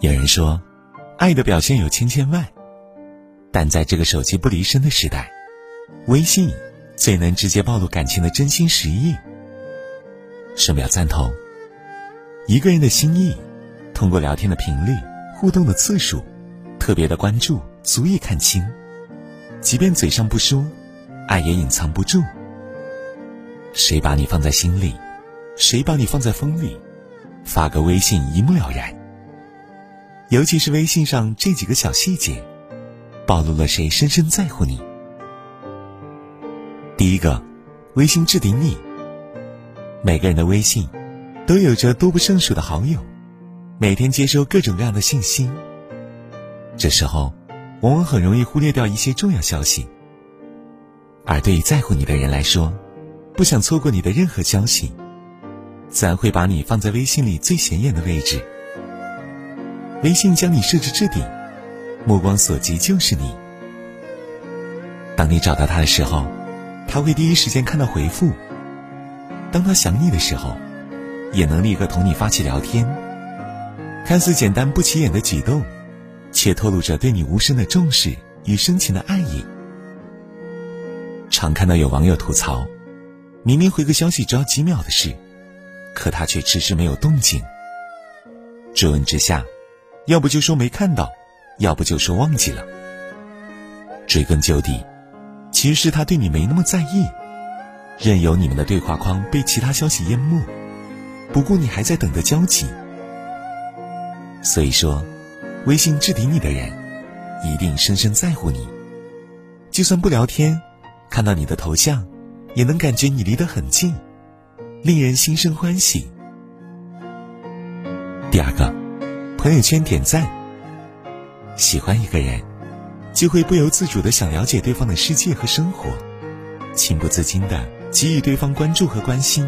有人说，爱的表现有千千万，但在这个手机不离身的时代，微信最能直接暴露感情的真心实意。深表赞同。一个人的心意，通过聊天的频率、互动的次数、特别的关注，足以看清。即便嘴上不说，爱也隐藏不住。谁把你放在心里，谁把你放在风里，发个微信一目了然。尤其是微信上这几个小细节，暴露了谁深深在乎你。第一个，微信置顶你。每个人的微信。都有着多不胜数的好友，每天接收各种各样的信息。这时候，往往很容易忽略掉一些重要消息。而对于在乎你的人来说，不想错过你的任何消息，自然会把你放在微信里最显眼的位置。微信将你设置置顶，目光所及就是你。当你找到他的时候，他会第一时间看到回复；当他想你的时候，也能立刻同你发起聊天，看似简单不起眼的举动，却透露着对你无声的重视与深情的爱意。常看到有网友吐槽，明明回个消息只要几秒的事，可他却迟迟没有动静。追问之下，要不就说没看到，要不就说忘记了。追根究底，其实是他对你没那么在意，任由你们的对话框被其他消息淹没。不顾你还在等的交集，所以说，微信置顶你的人，一定深深在乎你。就算不聊天，看到你的头像，也能感觉你离得很近，令人心生欢喜。第二个，朋友圈点赞。喜欢一个人，就会不由自主的想了解对方的世界和生活，情不自禁的给予对方关注和关心。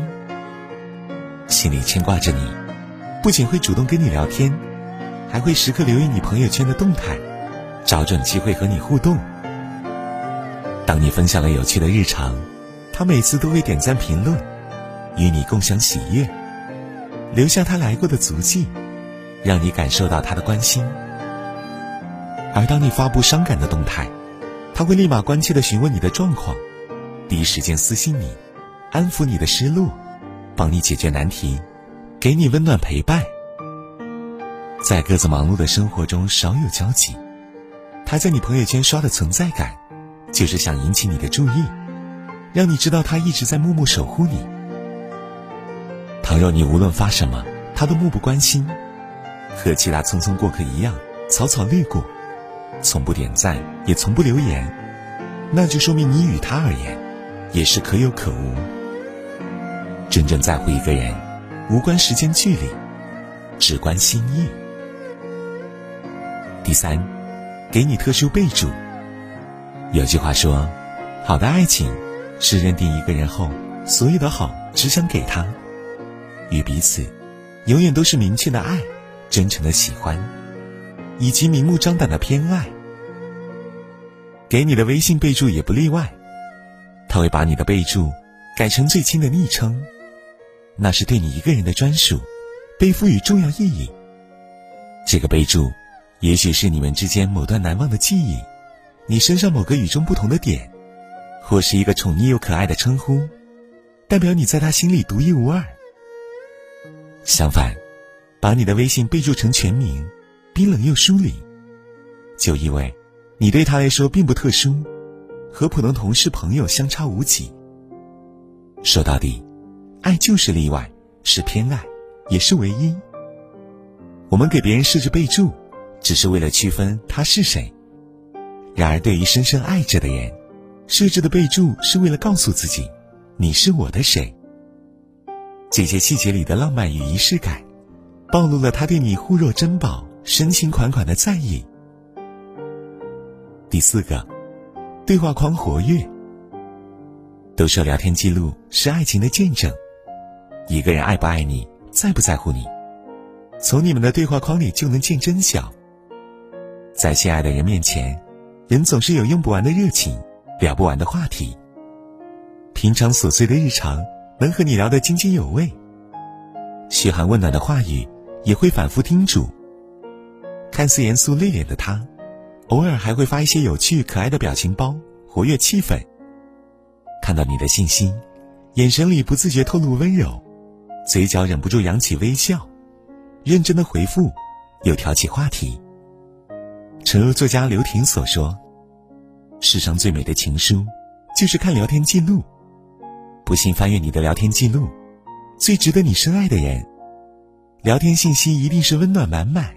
心里牵挂着你，不仅会主动跟你聊天，还会时刻留意你朋友圈的动态，找准机会和你互动。当你分享了有趣的日常，他每次都会点赞评论，与你共享喜悦，留下他来过的足迹，让你感受到他的关心。而当你发布伤感的动态，他会立马关切的询问你的状况，第一时间私信你，安抚你的失落。帮你解决难题，给你温暖陪伴。在各自忙碌的生活中少有交集，他在你朋友圈刷的存在感，就是想引起你的注意，让你知道他一直在默默守护你。倘若你无论发什么，他都漠不关心，和其他匆匆过客一样草草略过，从不点赞也从不留言，那就说明你与他而言，也是可有可无。真正在乎一个人，无关时间距离，只关心意。第三，给你特殊备注。有句话说，好的爱情是认定一个人后，所有的好只想给他，与彼此永远都是明确的爱、真诚的喜欢，以及明目张胆的偏爱。给你的微信备注也不例外，他会把你的备注改成最亲的昵称。那是对你一个人的专属，被赋予重要意义。这个备注，也许是你们之间某段难忘的记忆，你身上某个与众不同的点，或是一个宠溺又可爱的称呼，代表你在他心里独一无二。相反，把你的微信备注成全名，冰冷又疏离，就意味你对他来说并不特殊，和普通同事朋友相差无几。说到底。爱就是例外，是偏爱，也是唯一。我们给别人设置备注，只是为了区分他是谁。然而，对于深深爱着的人，设置的备注是为了告诉自己，你是我的谁。这些细节里的浪漫与仪式感，暴露了他对你护若珍宝、深情款款的在意。第四个，对话框活跃。都说聊天记录是爱情的见证。一个人爱不爱你，在不在乎你，从你们的对话框里就能见真晓。在心爱的人面前，人总是有用不完的热情，聊不完的话题。平常琐碎的日常能和你聊得津津有味，嘘寒问暖的话语也会反复叮嘱。看似严肃内敛的他，偶尔还会发一些有趣可爱的表情包，活跃气氛。看到你的信息，眼神里不自觉透露温柔，嘴角忍不住扬起微笑，认真的回复，又挑起话题。诚如作家刘婷所说：“世上最美的情书，就是看聊天记录。不信翻阅你的聊天记录，最值得你深爱的人，聊天信息一定是温暖满满。”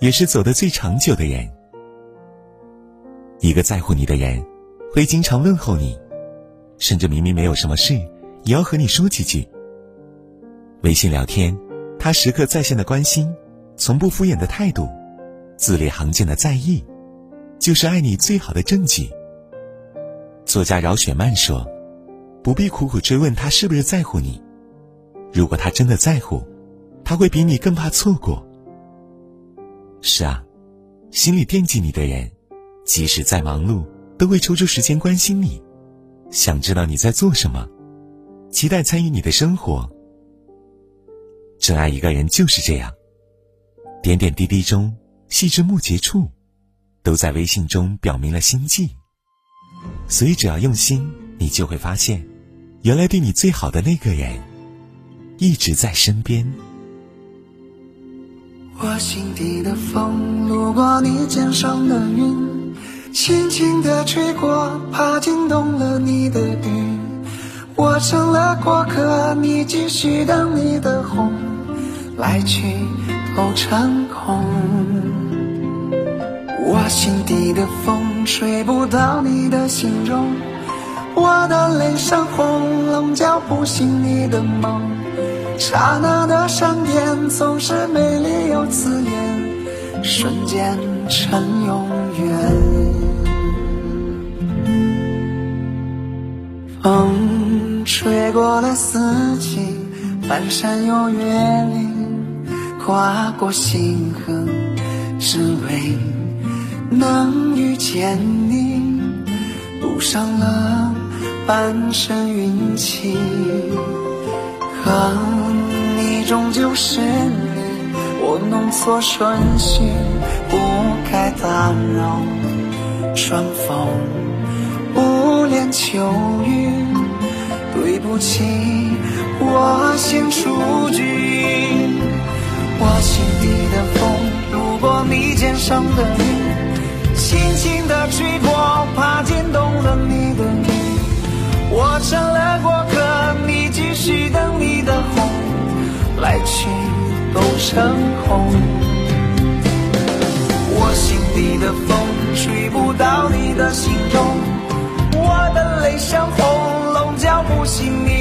也是走得最长久的人。一个在乎你的人，会经常问候你，甚至明明没有什么事，也要和你说几句。微信聊天，他时刻在线的关心，从不敷衍的态度，字里行间的在意，就是爱你最好。的证据。作家饶雪漫说：“不必苦苦追问他是不是在乎你，如果他真的在乎，他会比你更怕错过。”是啊，心里惦记你的人，即使再忙碌，都会抽出时间关心你，想知道你在做什么，期待参与你的生活。真爱一个人就是这样，点点滴滴中，细枝末节处，都在微信中表明了心迹。所以只要用心，你就会发现，原来对你最好的那个人，一直在身边。我心底的风，路过你肩上的云，轻轻地吹过，怕惊动了你的雨。我成了过客，你继续等你的红，来去都成空。我心底的风，吹不到你的心中，我的脸上红，棱角不醒你的梦。刹那的闪电总是美丽又刺眼，瞬间成永远。风吹过了四季，翻山又越岭，跨过星河，只为能遇见你，赌上了半生运气。可你终究是你，我弄错顺序，不该打扰春风不恋秋雨。对不起，我先出局。我心底的风，路过你肩上的云，轻轻地吹过，怕惊动了你的雨。我成了过客，你继续等的红，来去都成空。我心底的风吹不到你的心中，我的泪像红，龙，叫不醒你。